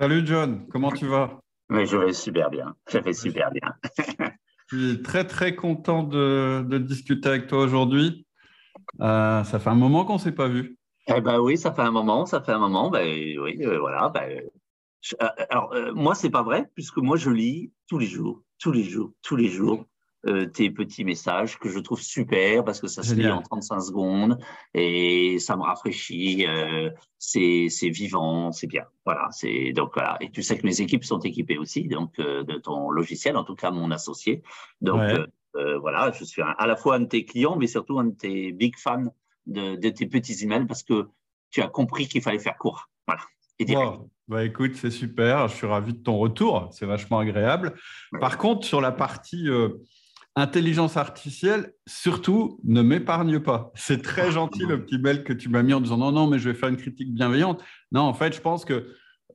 Salut John, comment tu vas? Mais je vais super bien, je vais super bien. je suis très très content de, discuter avec toi aujourd'hui. Euh, ça fait un moment qu'on ne s'est pas vu. Eh ben oui, ça fait un moment, ça fait un moment. Ben oui, euh, voilà. Ben, euh, alors moi, c'est pas vrai puisque moi je lis tous les jours, tous les jours, tous les jours euh, tes petits messages que je trouve super parce que ça se lit en 35 secondes et ça me rafraîchit. Euh, c'est vivant, c'est bien. Voilà. C'est donc voilà. Et tu sais que mes équipes sont équipées aussi donc euh, de ton logiciel, en tout cas mon associé. Donc voilà, je suis à la fois un de tes clients, mais surtout un de tes big fans de, de tes petits emails parce que tu as compris qu'il fallait faire court. Voilà. Et Bah écoute, c'est super. Je suis ravi de ton retour. C'est vachement agréable. Par contre, sur la partie Intelligence artificielle, surtout, ne m'épargne pas. C'est très ah, gentil le petit mail que tu m'as mis en disant non, non, mais je vais faire une critique bienveillante. Non, en fait, je pense que,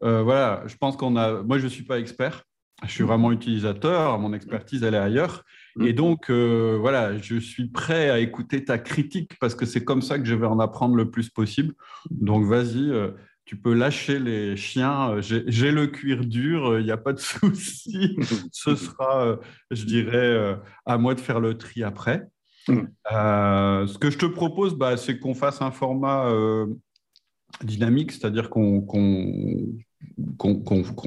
euh, voilà, je pense qu'on a. Moi, je ne suis pas expert. Je suis vraiment utilisateur. Mon expertise, elle est ailleurs. Et donc, euh, voilà, je suis prêt à écouter ta critique parce que c'est comme ça que je vais en apprendre le plus possible. Donc, vas-y, euh, tu peux lâcher les chiens. Euh, j'ai le cuir dur, il euh, n'y a pas de souci. Ce sera, euh, je dirais, à moi de faire le tri après. Mm. ce que je te propose, bah, c'est qu'on fasse un format dynamique, c'est-à-dire qu'on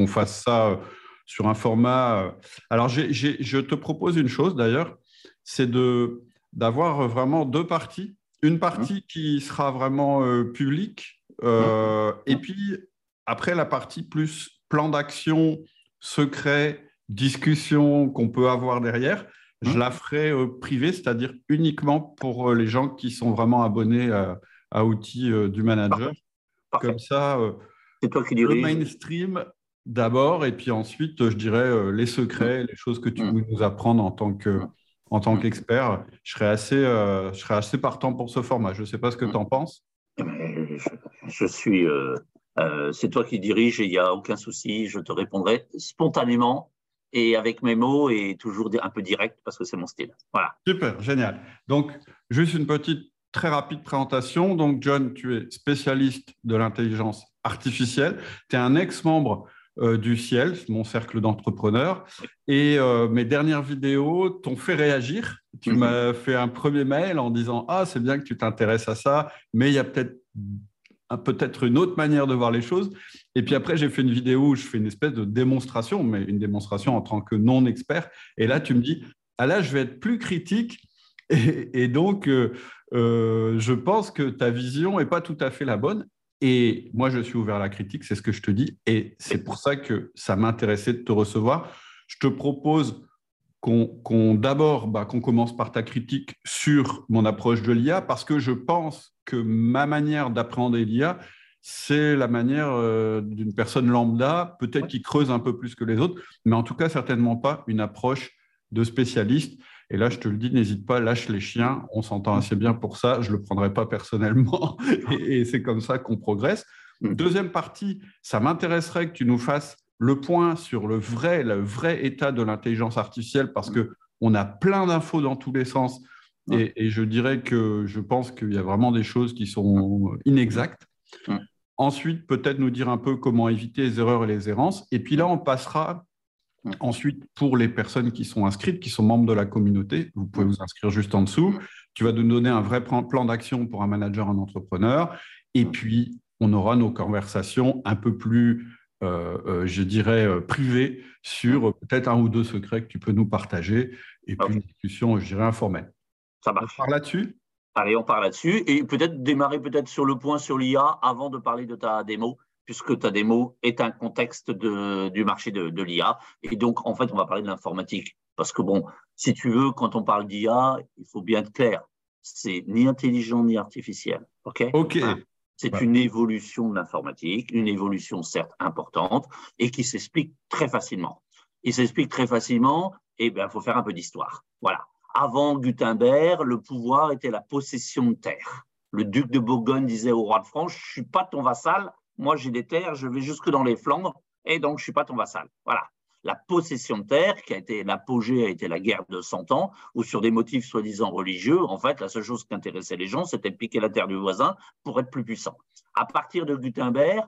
fasse ça sur un format. Alors, je te propose une chose d'ailleurs, c'est d'avoir vraiment deux parties. Une partie qui sera vraiment publique euh, et puis, après, la partie plus plan d'action, secret, discussion qu'on peut avoir derrière, je mmh. la ferai euh, privée, c'est-à-dire uniquement pour euh, les gens qui sont vraiment abonnés à, outils du manager. Comme ça, toi qui le mainstream d'abord, et puis ensuite, je dirais les secrets, les choses que tu mmh. veux nous apprendre en tant que en tant qu'expert, je serais assez, je serais assez partant pour ce format. Je ne sais pas ce que tu en penses. Eh ben, je suis, euh, euh, c'est toi qui dirige et il n'y a aucun souci, je te répondrai spontanément et avec mes mots et toujours un peu direct parce que c'est mon style. Voilà. Super, génial. Donc, juste une petite très rapide présentation. Donc, John, tu es spécialiste de l'intelligence artificielle. Tu es un ex-membre euh, du Ciel, mon cercle d'entrepreneurs. Et mes dernières vidéos t'ont fait réagir. Tu mhm. m'as fait un premier mail en disant Ah, c'est bien que tu t'intéresses à ça, mais il y a peut-être peut-être une autre manière de voir les choses. Et puis après, j'ai fait une vidéo où je fais une espèce de démonstration, mais une démonstration en tant que non-expert. Et là, tu me dis, ah là, je vais être plus critique. Et, donc, euh, euh, je pense que ta vision n'est pas tout à fait la bonne. Et moi, je suis ouvert à la critique, c'est ce que je te dis. Et c'est pour ça que ça m'intéressait de te recevoir. Je te propose qu'on d'abord bah, qu'on commence par ta critique sur mon approche de l'IA parce que je pense que ma manière d'appréhender l'IA c'est la manière euh, d'une personne lambda, peut-être qui creuse un peu plus que les autres, mais en tout cas certainement pas une approche de spécialiste. Et là, je te le dis, n'hésite pas, lâche les chiens. On s'entend assez bien pour ça. Je le prendrai pas personnellement, et, et c'est comme ça qu'on progresse. Mm. Deuxième partie, ça m'intéresserait que tu nous fasses le point sur le vrai, le vrai état de l'intelligence artificielle parce que on a plein d'infos dans tous les sens. Et, je dirais que je pense qu'il y a vraiment des choses qui sont inexactes. Ensuite, peut-être nous dire un peu comment éviter les erreurs et les errances. Et puis là, on passera ensuite pour les personnes qui sont inscrites, qui sont membres de la communauté. Vous pouvez vous inscrire juste en dessous. Tu vas nous donner un vrai plan d'action pour un manager, un entrepreneur. Et puis, on aura nos conversations un peu plus euh, euh, je dirais, euh, privé sur peut-être un ou deux secrets que tu peux nous partager et puis une discussion, je dirais, informelle. Ça marche. On part là-dessus? Allez, on part là-dessus et peut-être démarrer peut-être sur le point sur l'IA avant de parler de ta démo puisque ta démo est un contexte de, du marché de, de l'IA. Et donc, en fait, on va parler de l'informatique. Parce que, bon, si tu veux, quand on parle d'IA, il faut bien être clair. C'est ni intelligent ni artificiel. OK? OK. Hein? C'est une évolution de l'informatique, une évolution certes importante et qui s'explique très facilement. Il s'explique très facilement, et eh bien, il faut faire un peu d'histoire. Voilà. Avant Gutenberg, le pouvoir était la possession de terre. Le duc de Bourgogne disait au roi de France, je suis pas ton vassal, moi j'ai des terres, je vais jusque dans les Flandres, et donc je suis pas ton vassal. Voilà la possession de terre, qui a été l'apogée, a été la guerre de 100 ans, où sur des motifs soi-disant religieux, en fait, la seule chose qui intéressait les gens, c'était de piquer la terre du voisin pour être plus puissant. À partir de Gutenberg,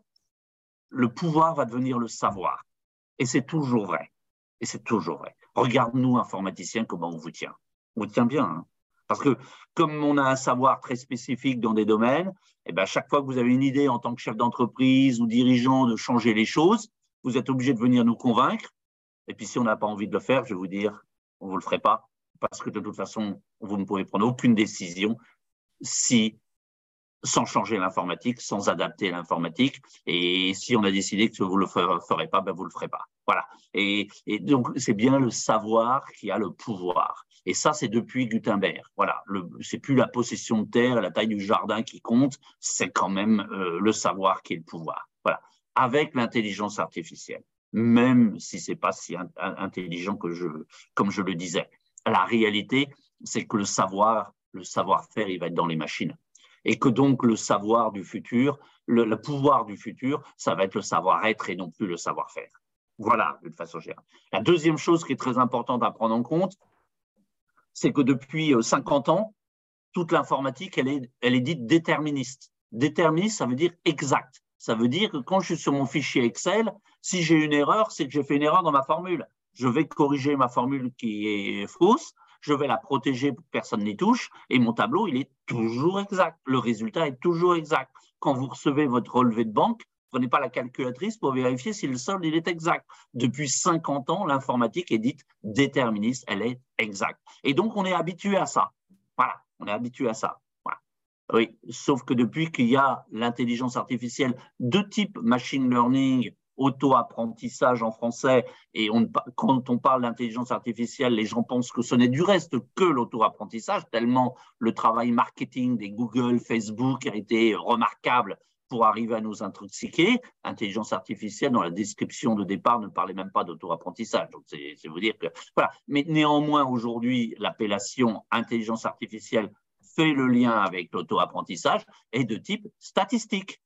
le pouvoir va devenir le savoir. Et c'est toujours vrai. Et c'est toujours vrai. Regarde-nous, informaticiens, comment on vous tient. On tient bien. Hein. Parce que comme on a un savoir très spécifique dans des domaines, et eh bien, chaque fois que vous avez une idée en tant que chef d'entreprise ou dirigeant de changer les choses, vous êtes obligé de venir nous convaincre. Et puis si on n'a pas envie de le faire, je vais vous dire, on ne vous le ferait pas. Parce que de toute façon, vous ne pouvez prendre aucune décision si sans changer l'informatique, sans adapter l'informatique. Et si on a décidé que vous ne le ferez pas, ben vous ne le ferez pas. Voilà. Et, donc, c'est bien le savoir qui a le pouvoir. Et ça, c'est depuis Gutenberg. Voilà. C'est plus la possession de terre la taille du jardin qui compte, c'est quand même euh, le savoir qui est le pouvoir. Voilà. Avec l'intelligence artificielle, même si c'est pas si intelligent que je, comme je le disais. La réalité, c'est que le savoir, le savoir-faire, il va être dans les machines et que donc le savoir du futur, le, pouvoir du futur, ça va être le savoir-être et non plus le savoir-faire. Voilà, d'une façon générale. La deuxième chose qui est très importante à prendre en compte, c'est que depuis 50 euh, ans, toute l'informatique, elle est, elle est dite déterministe. Déterministe, ça veut dire exact. Ça veut dire que quand je suis sur mon fichier Excel, si j'ai une erreur, c'est que j'ai fait une erreur dans ma formule. Je vais corriger ma formule qui est fausse je vais la protéger pour que personne n'y touche, et mon tableau, il est toujours exact. Le résultat est toujours exact. Quand vous recevez votre relevé de banque, prenez pas la calculatrice pour vérifier si le solde il est exact. Depuis 50 ans, l'informatique est dite déterministe, elle est exacte. Et donc, on est habitué à ça. Voilà, on est habitué à ça. Oui, sauf que depuis qu'il y a l'intelligence artificielle de type machine learning auto-apprentissage en français, et quand on parle d'intelligence artificielle, les gens pensent que ce n'est du reste que l'auto-apprentissage, tellement le travail marketing des Google, Facebook a été remarquable pour arriver à nous intoxiquer. Intelligence artificielle, dans la description de départ, ne parlait même pas d'auto-apprentissage. Donc, c'est vous dire que. Voilà. Mais néanmoins, aujourd'hui, l'appellation intelligence artificielle fait le lien avec l'auto-apprentissage et de type statistique.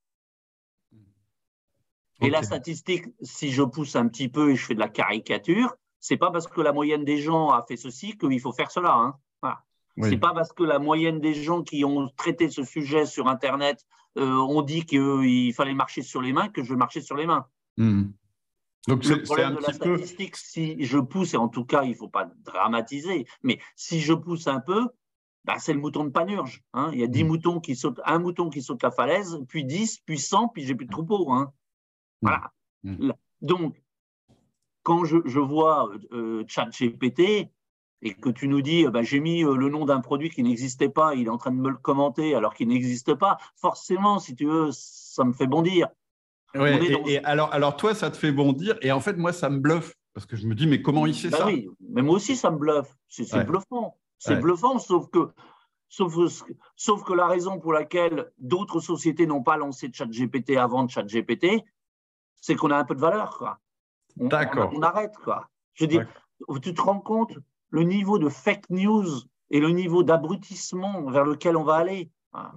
Et la statistique, si je pousse un petit peu et je fais de la caricature, c'est pas parce que la moyenne des gens a fait ceci qu'il faut faire cela. Hein. Voilà. C'est pas parce que la moyenne des gens qui ont traité ce sujet sur Internet euh, ont dit qu'il fallait marcher sur les mains que je vais marcher sur les mains. Hmm. Donc le problème de la statistique, si je pousse, et en tout cas, il ne faut pas dramatiser, mais si je pousse un peu, bah, c'est le mouton de Panurge. Hein. Il y a 10 hmm. moutons qui sautent, un mouton qui saute la falaise, puis 10, puis 100, puis j'ai plus de troupeau. Hein. Voilà. Mm. Donc, quand je, vois euh, ChatGPT et que tu nous dis, bah, j'ai mis euh, le nom d'un produit qui n'existait pas, il est en train de me le commenter alors qu'il n'existe pas, forcément, si tu veux, ça me fait bondir. et, alors, alors, toi, ça te fait bondir, et en fait, moi, ça me bluffe, parce que je me dis, mais comment il sait bah ça? Oui, mais moi aussi, ça me bluffe. C'est bluffant. C'est bluffant, sauf que, sauf, sauf que la raison pour laquelle d'autres sociétés n'ont pas lancé ChatGPT avant ChatGPT, c'est qu'on a un peu de valeur, quoi. D'accord. On, arrête, quoi. Je dis, tu te rends compte le niveau de fake news et le niveau d'abrutissement vers lequel on va aller.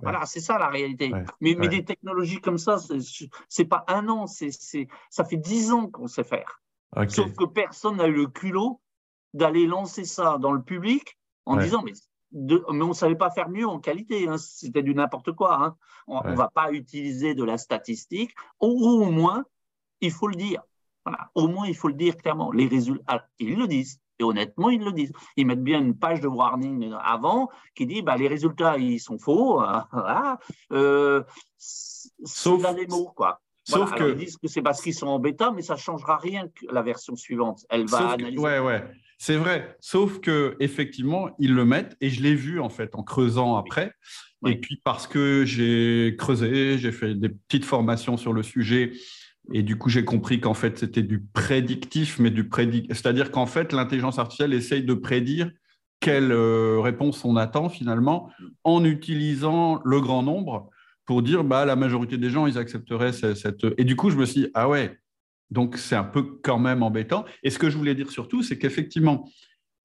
Voilà, c'est ça la réalité. Mais, mais, des technologies comme ça, c'est pas un an, c'est ça fait dix ans qu'on sait faire. Sauf que personne n'a eu le culot d'aller lancer ça dans le public en disant mais mais on ne savait pas faire mieux en qualité, hein. c'était du n'importe quoi. Hein. On ne va pas utiliser de la statistique, ou au moins il faut le dire. Au moins, il faut le dire clairement. Les résultats, ils le disent. Et honnêtement, ils le disent. Ils mettent bien une page de warning avant qui dit bah, les résultats, ils sont faux. Euh, sauf dans les mots, quoi. Sauf que... Ils disent que c'est parce qu'ils sont en bêta, mais ça ne changera rien que la version suivante. Elle va analyser. ouais, ouais. C'est vrai. Sauf que effectivement, ils le mettent et je l'ai vu en fait en creusant après. Et puis parce que j'ai creusé, j'ai fait des petites formations sur le sujet et du coup, j'ai compris qu'en fait, c'était du prédictif, mais du. C'est-à-dire qu'en fait, l'intelligence artificielle essaye de prédire quelle euh, réponse on attend finalement en utilisant le grand nombre pour dire bah, la majorité des gens, ils accepteraient cette... Et du coup, je me suis dit, ah ouais, donc c'est un peu quand même embêtant. Et ce que je voulais dire surtout, c'est qu'effectivement,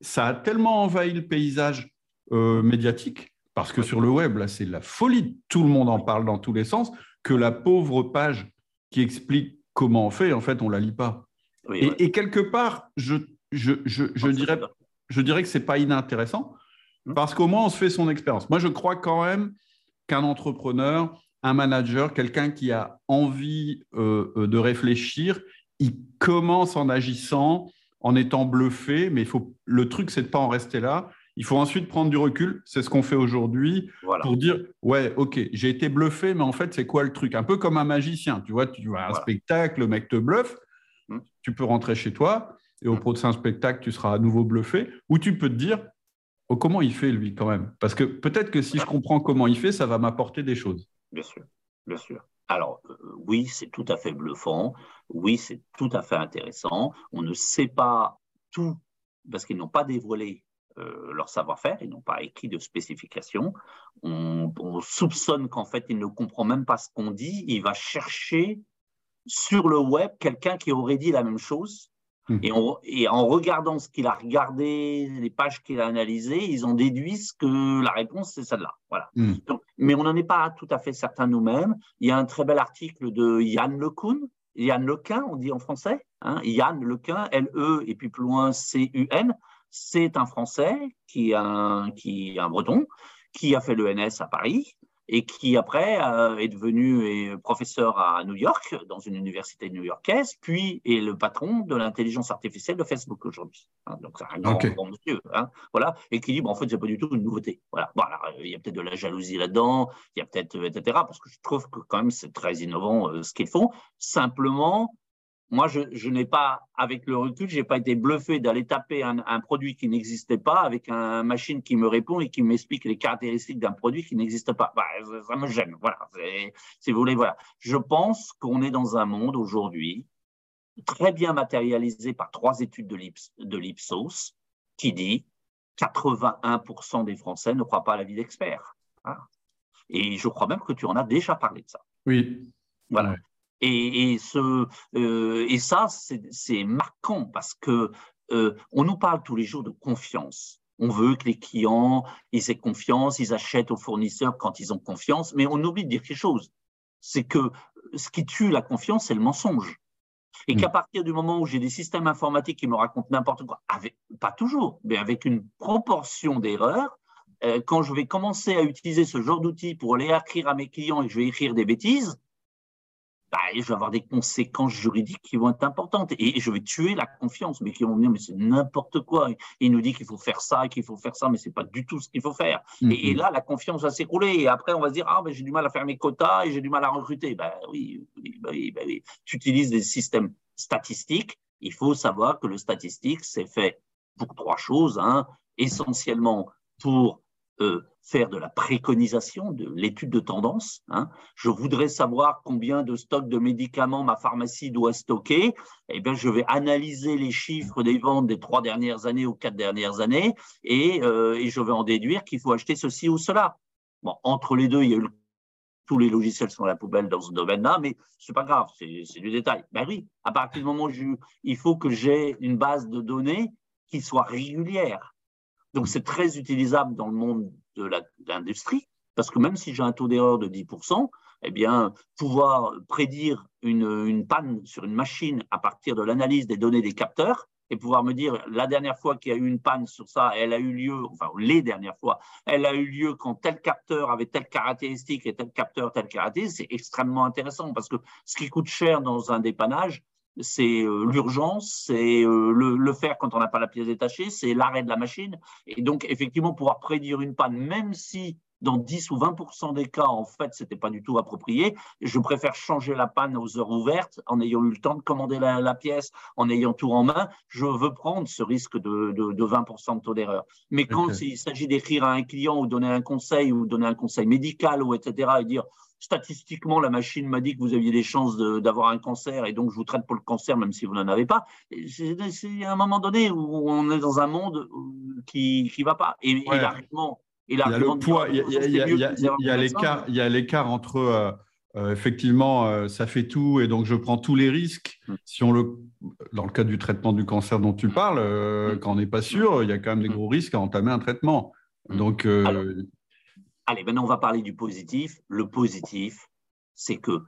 ça a tellement envahi le paysage euh, médiatique, parce que sur le web, là, c'est la folie, tout le monde en parle dans tous les sens, que la pauvre page qui explique comment on fait, en fait, on ne la lit pas. et, quelque part, je, je, je, je dirais, je dirais que ce n'est pas inintéressant, hmm. parce qu'au moins, on se fait son expérience. Moi, je crois quand même qu'un entrepreneur, un manager, quelqu'un qui a envie euh, euh, de réfléchir, il commence en agissant, en étant bluffé, mais il faut, le truc, c'est de pas en rester là. Il faut ensuite prendre du recul. C'est ce qu'on fait aujourd'hui pour dire ouais, ok, j'ai été bluffé, mais en fait, c'est quoi le truc? Un peu comme un magicien. Tu vois, tu vois un spectacle, le mec te bluffe. Hmm. Tu peux rentrer chez toi et au hmm. prochain spectacle, tu seras à nouveau bluffé. Ou tu peux te dire oh, comment il fait lui quand même? Parce que peut-être que si je comprends comment il fait, ça va m'apporter des choses. Bien sûr, bien sûr. Alors, euh, oui, c'est tout à fait bluffant. Oui, c'est tout à fait intéressant. On ne sait pas tout parce qu'ils n'ont pas dévoilé euh, leur savoir-faire, ils n'ont pas écrit de spécifications. On, soupçonne qu'en fait, il ne comprend même pas ce qu'on dit. Il va chercher sur le web quelqu'un qui aurait dit la même chose. Hmm. Et, en regardant ce qu'il a regardé, les pages qu'il a analysées, ils ont déduit que la réponse, c'est celle-là. Voilà. Hmm. mais on n'en est pas tout à fait certain nous-mêmes. Il y a un très bel article de Yann LeCun, Yann Lequin, on dit en français, hein, Yann Lequin, L-E, et puis plus loin C-U-N, c'est un Français qui est un, qui un Breton, qui a fait l'ENS à Paris et qui après euh, est devenu professeur à New York, dans une université new-yorkaise, puis est le patron de l'intelligence artificielle de Facebook aujourd'hui. Hein, donc c'est un grand, monsieur, hein, voilà, et qui dit bon, en fait c'est pas du tout une nouveauté. Voilà, bon, il y a peut-être de la jalousie là-dedans, il y a peut-être etc. Parce que je trouve que quand même c'est très innovant euh, ce qu'ils font. Simplement, moi, je, n'ai pas, avec le recul, je n'ai pas été bluffé d'aller taper un, produit qui n'existait pas avec une machine qui me répond et qui m'explique les caractéristiques d'un produit qui n'existe pas. Bah, ça me gêne. Voilà. Si vous voulez, voilà. Je pense qu'on est dans un monde aujourd'hui très bien matérialisé par trois études de l'Ipsos qui dit 81% des Français ne croient pas à la vie d'expert. Hein. Et je crois même que tu en as déjà parlé de ça. Oui. Voilà. Et, ce, euh, et ça, c'est marquant parce que euh, on nous parle tous les jours de confiance. On veut que les clients ils aient confiance, ils achètent aux fournisseurs quand ils ont confiance, mais on oublie de dire quelque chose. C'est que ce qui tue la confiance, c'est le mensonge. Et qu'à mm. partir du moment où j'ai des systèmes informatiques qui me racontent n'importe quoi, avec, pas toujours, mais avec une proportion d'erreurs, euh, quand je vais commencer à utiliser ce genre d'outils pour aller écrire à mes clients et que je vais écrire des bêtises, bah, je vais avoir des conséquences juridiques qui vont être importantes et je vais tuer la confiance, mais qui vont me dire mais c'est n'importe quoi. Il nous dit qu'il faut faire ça, qu'il faut faire ça, mais c'est pas du tout ce qu'il faut faire. et, mm-hmm. là, la confiance va s'écrouler et après on va se dire ah ben j'ai du mal à faire mes quotas et j'ai du mal à recruter. Ben oui, bah oui, bah oui. Tu utilises des systèmes statistiques. Il faut savoir que le statistique c'est fait pour trois choses, hein. essentiellement pour euh, faire de la préconisation, de l'étude de tendance. Hein. Je voudrais savoir combien de stocks de médicaments ma pharmacie doit stocker. Eh bien, je vais analyser les chiffres des ventes des trois dernières années ou quatre dernières années et, euh, je vais en déduire qu'il faut acheter ceci ou cela. Bon, entre les deux, tous les logiciels sont à la poubelle dans ce domaine-là, mais c'est pas grave, c'est du détail. Ben oui, à partir du moment où il faut que j'ai une base de données qui soit régulière. Donc, c'est très utilisable dans le monde de l'industrie, parce que même si j'ai un taux d'erreur de 10%, eh pouvoir prédire une, une, panne sur une machine à partir de l'analyse des données des capteurs et pouvoir me dire la dernière fois qu'il y a eu une panne sur ça, elle a eu lieu, enfin les dernières fois, elle a eu lieu quand tel capteur avait telle caractéristique et tel capteur telle caractéristique, c'est extrêmement intéressant parce que ce qui coûte cher dans un dépannage, c'est euh, l'urgence, c'est euh, le, faire quand on n'a pas la pièce détachée, c'est l'arrêt de la machine. Et donc, effectivement, pouvoir prédire une panne, même si dans 10 ou 20 des cas, en fait, ce n'était pas du tout approprié, je préfère changer la panne aux heures ouvertes en ayant eu le temps de commander la, pièce, en ayant tout en main. Je veux prendre ce risque de, de, 20 de taux d'erreur. Mais quand il s'agit d'écrire à un client ou donner un conseil ou donner un conseil médical ou etc., et dire statistiquement, la machine m'a dit que vous aviez des chances d'avoir un cancer et donc je vous traite pour le cancer même si vous n'en avez pas. C'est un moment donné où on est dans un monde qui ne va pas. Et, l'argument. Il y a le poids, il y a l'écart entre euh, euh, effectivement, euh, ça fait tout et donc je prends tous les risques. Mm. Si on le, dans le cas du traitement du cancer dont tu parles, mm. quand on n'est pas sûr, il y a quand même des mm. gros risques à entamer un traitement. Donc, Allez, maintenant on va parler du positif. Le positif, c'est que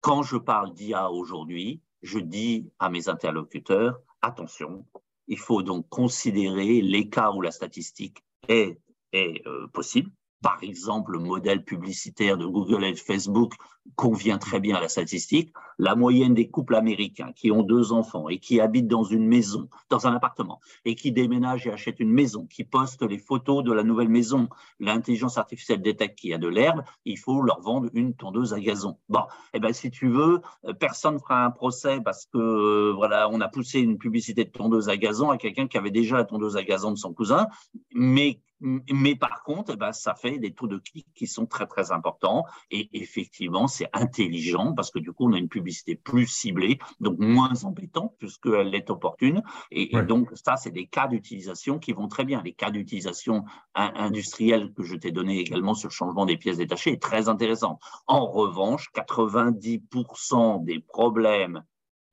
quand je parle d'IA aujourd'hui, je dis à mes interlocuteurs, attention, il faut donc considérer les cas où la statistique est, euh, possible, par exemple, le modèle publicitaire de Google et de Facebook convient très bien à la statistique. La moyenne des couples américains qui ont deux enfants et qui habitent dans une maison, dans un appartement, et qui déménagent et achètent une maison, qui postent les photos de la nouvelle maison, l'intelligence artificielle détecte qu'il y a de l'herbe, il faut leur vendre une tondeuse à gazon. Bon, eh ben, si tu veux, euh, personne ne fera un procès parce que, euh, voilà, on a poussé une publicité de tondeuse à gazon à quelqu'un qui avait déjà la tondeuse à gazon de son cousin, mais mais par contre, eh ben, ça fait des taux de clics qui sont très, très importants. Et effectivement, c'est intelligent parce que du coup, on a une publicité plus ciblée, donc moins embêtante puisqu'elle est opportune. Et, donc, ça, c'est des cas d'utilisation qui vont très bien. Les cas d'utilisation industrielle que je t'ai donné également sur le changement des pièces détachées est très intéressant. En revanche, 90% des problèmes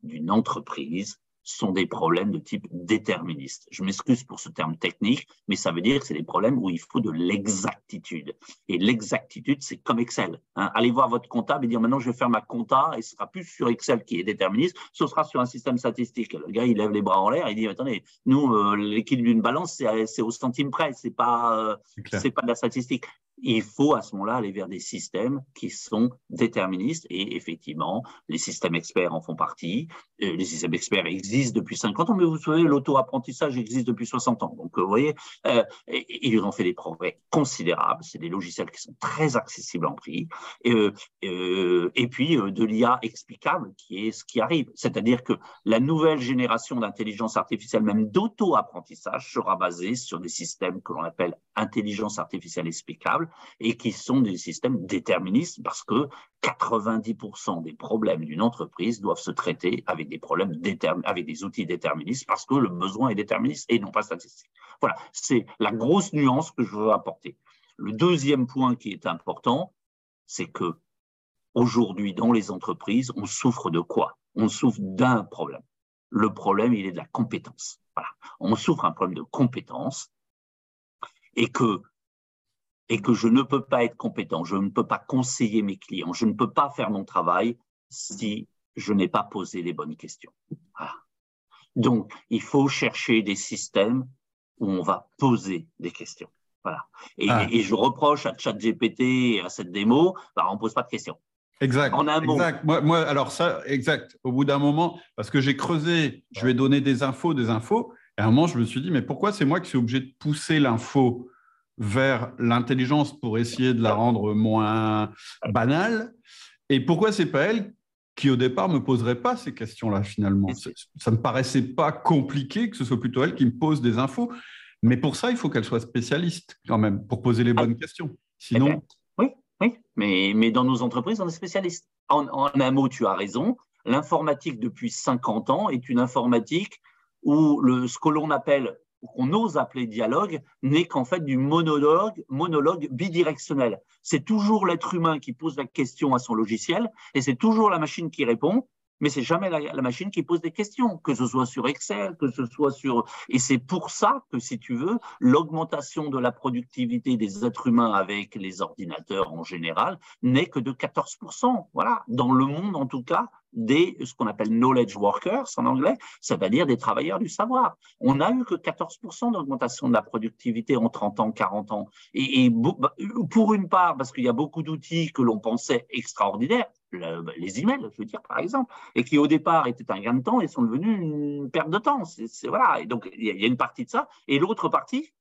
d'une entreprise sont des problèmes de type déterministe. Je m'excuse pour ce terme technique, mais ça veut dire que c'est des problèmes où il faut de l'exactitude. Et l'exactitude, c'est comme Excel. Hein. Allez voir votre comptable et dire maintenant je vais faire ma compta et ce sera plus sur Excel qui est déterministe, ce sera sur un système statistique. Le gars, il lève les bras en l'air, il dit attendez, nous, euh, l'équilibre d'une balance, c'est au centime près, c'est pas, euh, c'est pas de la statistique il faut à ce moment-là aller vers des systèmes qui sont déterministes et effectivement, les systèmes experts en font partie. Euh, les systèmes experts existent depuis 50 ans, mais vous savez, l'auto-apprentipage existe depuis 60 ans. Donc, euh, vous voyez, euh, ils ont fait des progrès considérables. C'est des logiciels qui sont très accessibles en prix. Et, et puis, de l'IA explicable, qui est ce qui arrive. C'est-à-dire que la nouvelle génération d'intelligence artificielle, même d'auto-apprentissage, sera basée sur des systèmes que l'on appelle intelligence artificielle explicable et qui sont des systèmes déterministes parce que 90% des problèmes d'une entreprise doivent se traiter avec des problèmes avec des outils déterministes parce que le besoin est déterministe et non pas statistique. Voilà, c'est la grosse nuance que je veux apporter. Le deuxième point qui est important, c'est que aujourd'hui dans les entreprises, on souffre de quoi? On souffre d'un problème. Le problème, il est de la compétence. Voilà. On souffre un problème de compétence et que et que je ne peux pas être compétent, je ne peux pas conseiller mes clients, je ne peux pas faire mon travail si je n'ai pas posé les bonnes questions. Donc, il faut chercher des systèmes où on va poser des questions. Voilà. Et, ah. je reproche à ChatGPT et à cette démo, bah, on ne pose pas de questions. Exact. En un mot. Exact. Moi, moi, alors ça, exact. Au bout d'un moment, parce que j'ai creusé, je ai donné des infos, des infos, et à un moment, je me suis dit, mais pourquoi c'est moi qui suis obligé de pousser l'info vers l'intelligence pour essayer de la rendre moins banale Et pourquoi c'est pas elle qui au départ me poserait pas ces questions-là finalement? Ça me paraissait pas compliqué que ce soit plutôt elle qui me pose des infos, mais pour ça il faut qu'elle soit spécialiste quand même pour poser les bonnes questions. Sinon, eh ben, oui, oui, mais, mais dans nos entreprises on est spécialiste. En, en un mot, tu as raison. L'informatique depuis 50 ans est une informatique où le, ce que l'on appelle qu'on ose appeler dialogue, n'est qu'en fait du monologue, monologue bidirectionnel. C'est toujours l'être humain qui pose la question à son logiciel et c'est toujours la machine qui répond, mais c'est jamais la, machine qui pose des questions, que ce soit sur Excel, que ce soit sur... Et c'est pour ça que, si tu veux, l'augmentation de la productivité des êtres humains avec les ordinateurs en général n'est que de 14%. Voilà, dans le monde en tout cas, des ce qu'on appelle knowledge workers en anglais, c'est-à-dire des travailleurs du savoir. On n'a eu que 14% d'augmentation de la productivité en 30 ans, 40 ans. Et, bah, pour une part, parce qu'il y a beaucoup d'outils que l'on pensait extraordinaires, bah, les emails, je veux dire, par exemple, et qui au départ étaient un gain de temps et sont devenus une perte de temps. Voilà. Donc, il y, a une partie de ça. Et l'autre partie,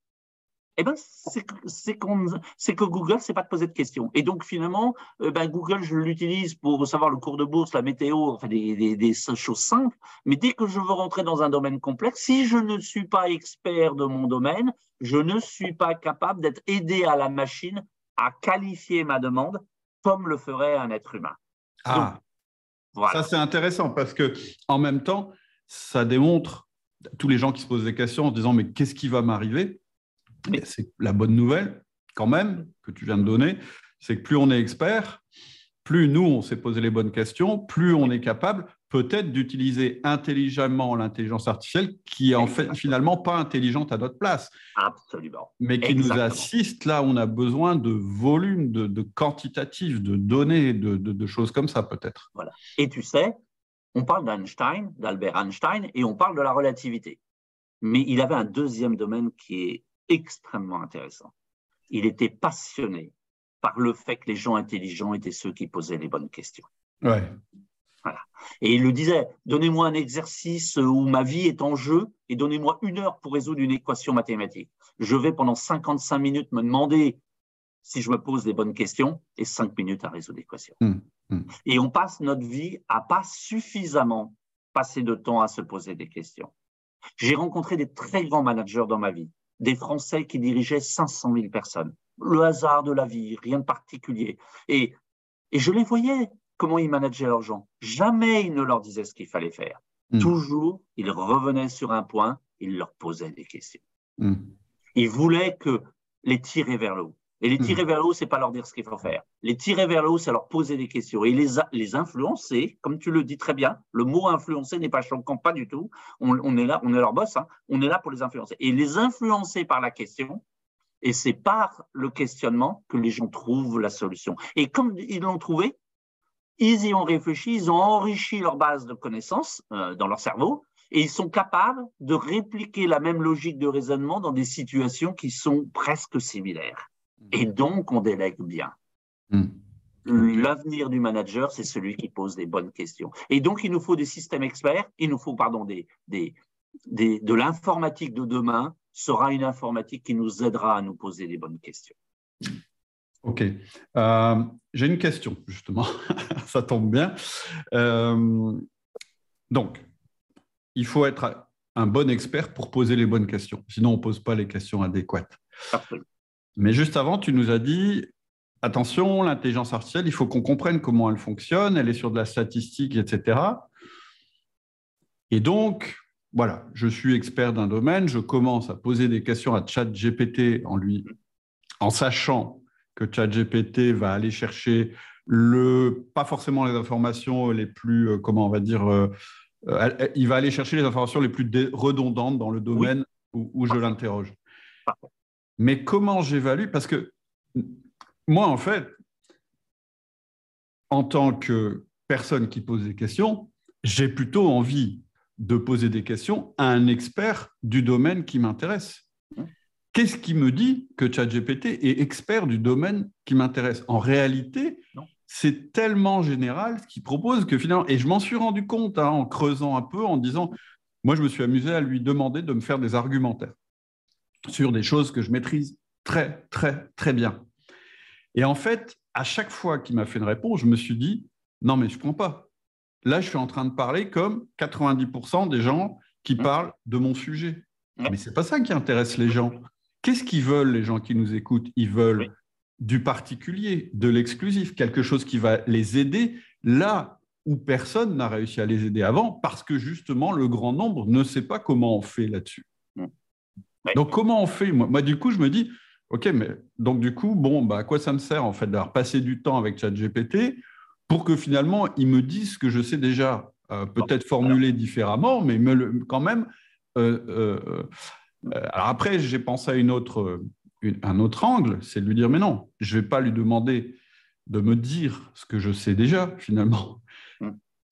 eh ben, c'est que Google, c'est pas de poser de questions. Et donc, finalement, euh, ben, Google, je l'utilise pour savoir le cours de bourse, la météo, enfin, des, choses simples. Mais dès que je veux rentrer dans un domaine complexe, si je ne suis pas expert de mon domaine, je ne suis pas capable d'être aidé à la machine à qualifier ma demande comme le ferait un être humain. Ah, ça c'est intéressant parce que en même temps, ça démontre tous les gens qui se posent des questions en se disant mais qu'est-ce qui va m'arriver? C'est la bonne nouvelle quand même que tu viens de donner, c'est que plus on est expert, plus nous on s'est posé les bonnes questions, plus on est capable peut-être d'utiliser intelligemment l'intelligence artificielle qui est en fait finalement pas intelligente à notre place. Absolument. Mais qui nous assiste là où on a besoin de volume, de, de quantitatif, de données, de, de, choses comme ça peut-être. Voilà. Et tu sais, on parle d'Einstein, d'Albert Einstein, et on parle de la relativité. Mais il avait un deuxième domaine qui est extrêmement intéressant. il était passionné par le fait que les gens intelligents étaient ceux qui posaient les bonnes questions. Ouais. Voilà. Et il le disait, donnez-moi un exercice où ma vie est en jeu et donnez-moi une heure pour résoudre une équation mathématique. Je vais pendant 55 minutes me demander si je me pose les bonnes questions et 5 minutes à résoudre l'équation. Hum, hum. Et on passe notre vie à pas suffisamment passer de temps à se poser des questions. J'ai rencontré des très grands managers dans ma vie, des Français qui dirigeaient 500 000 personnes. Le hasard de la vie, rien de particulier. Et, et je les voyais, comment ils manageaient leurs gens. Jamais ils ne leur disaient ce qu'il fallait faire. Mm. Toujours, ils revenaient sur un point, ils leur posaient des questions. Mm. Ils voulaient que les tirer vers le haut. Et les Mm. tirer vers le haut, c'est pas leur dire ce qu'il faut faire. Les tirer vers le haut, c'est leur poser des questions. Et les, les influencer, comme tu le dis très bien, le mot influencer n'est pas choquant, pas du tout. On, on est là, on est leur boss, hein. on est là pour les influencer. Et les influencer par la question, et c'est par le questionnement que les gens trouvent la solution. Et comme ils l'ont trouvé, ils y ont réfléchi, ils ont enrichi leur base de connaissances euh, dans leur cerveau, et ils sont capables de répliquer la même logique de raisonnement dans des situations qui sont presque similaires. Et donc, on délègue bien. Mm. L'avenir du manager, c'est celui qui pose des bonnes questions. Et donc, il nous faut des systèmes experts, il nous faut, pardon, des, des, des- de l'informatique de demain sera une informatique qui nous aidera à nous poser des bonnes questions. Ok. Euh, J'ai une question, justement. Ça tombe bien. Euh, donc, il faut être un bon expert pour poser les bonnes questions. Sinon, on ne pose pas les questions adéquates. Mais juste avant, tu nous as dit, attention, l'intelligence artificielle, il faut qu'on comprenne comment elle fonctionne, elle est sur de la statistique, etc. Et donc, voilà, je suis expert d'un domaine, je commence à poser des questions à ChatGPT en lui, en sachant que ChatGPT va aller chercher le, pas forcément les informations les plus, euh, comment on va dire, euh, euh, il va aller chercher les informations les plus redondantes dans le domaine où, je l'interroge. Mais comment j'évalue? Parce que moi, en fait, en tant que personne qui pose des questions, j'ai plutôt envie de poser des questions à un expert du domaine qui m'intéresse. Mmh. Qu'est-ce qui me dit que ChatGPT est expert du domaine qui m'intéresse? En réalité, c'est tellement général ce qu'il propose que finalement, et je m'en suis rendu compte hein, en creusant un peu, en disant, moi je me suis amusé à lui demander de me faire des argumentaires sur des choses que je maîtrise très, très, très bien. Et en fait, à chaque fois qu'il m'a fait une réponse, je me suis dit, non, mais je ne prends pas. Là, je suis en train de parler comme 90% des gens qui Mmh. parlent de mon sujet. Ouais. Mais ce n'est pas ça qui intéresse les gens. Qu'est-ce qu'ils veulent, les gens qui nous écoutent? Ils veulent Oui. du particulier, de l'exclusif, quelque chose qui va les aider là où personne n'a réussi à les aider avant, parce que justement, le grand nombre ne sait pas comment on fait là-dessus. Ouais. Donc, comment on fait? Moi, moi, du coup, je me dis, OK, mais donc, du coup, bon, bah, à quoi ça me sert, en fait, d'avoir passé du temps avec ChatGPT pour que finalement, il me dise ce que je sais déjà, euh, peut-être formulé différemment, mais me le- quand même. euh, euh, alors après, j'ai pensé à une autre, une- un autre angle, c'est de lui dire, mais non, je ne vais pas lui demander de me dire ce que je sais déjà, finalement. Mm.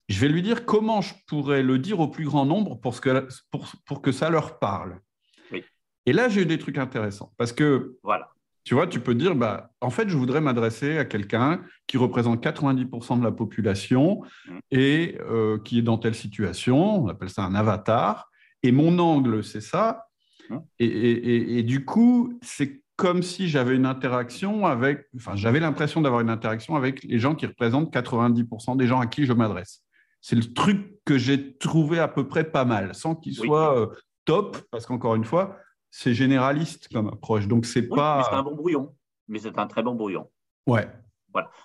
Je vais lui dire comment je pourrais le dire au plus grand nombre pour, ce que, pour, pour que ça leur parle. Oui. Et là, j'ai eu des trucs intéressants, parce que Voilà. tu vois, tu peux dire, bah, en fait, je voudrais m'adresser à quelqu'un qui représente 90% de la population Mm. et euh, qui est dans telle situation, on appelle ça un avatar, et mon angle, c'est ça. Mm. Et, et- et- et du coup, c'est comme si j'avais une interaction avec, enfin, j'avais l'impression d'avoir une interaction avec les gens qui représentent 90% des gens à qui je m'adresse. C'est le truc que j'ai trouvé à peu près pas mal, sans qu'il Oui. soit euh, top, parce qu'encore une fois, c'est généraliste comme approche. Donc, c'est Oui, pas. c'est un bon brouillon. Mais c'est un très bon brouillon. Ouais.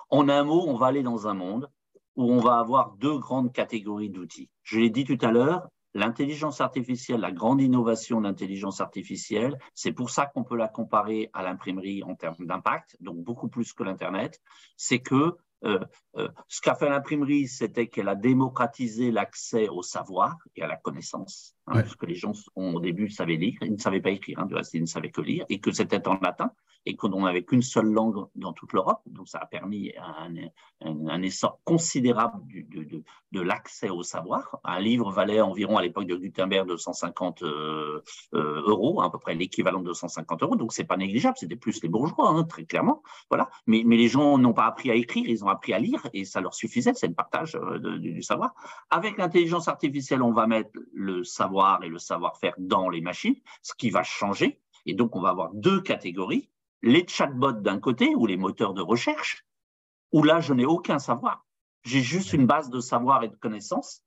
En un mot, on va aller dans un monde où on va avoir deux grandes catégories d'outils. Je l'ai dit tout à l'heure, l'intelligence artificielle, la grande innovation d'intelligence artificielle, c'est pour ça qu'on peut la comparer à l'imprimerie en termes d'impact, donc beaucoup plus que l'Internet, c'est que euh, euh, ce qu'a fait l'imprimerie, c'était qu'elle a démocratisé l'accès au savoir et à la connaissance, hein, Ouais. parce que les gens, ont, au début, savaient lire, ils ne savaient pas écrire, hein, du reste, ils ne savaient que lire, et que c'était en latin. Et qu'on n'avait qu'une seule langue dans toute l'Europe. Donc, ça a permis un, un, essor considérable du, de, de, l'accès au savoir. Un livre valait environ, à l'époque de Gutenberg, 250 euh, euh, euros, à peu près l'équivalent de 250 euros. Donc, c'est pas négligeable. C'était plus les bourgeois, hein, très clairement. Voilà. Mais, mais les gens n'ont pas appris à écrire, ils ont appris à lire et ça leur suffisait. C'est le partage euh, du savoir. Avec l'intelligence artificielle, on va mettre le savoir et le savoir-faire dans les machines, ce qui va changer. Et donc, on va avoir deux catégories. Les chatbots d'un côté, ou les moteurs de recherche, où là, je n'ai aucun savoir. J'ai juste une base de savoir et de connaissances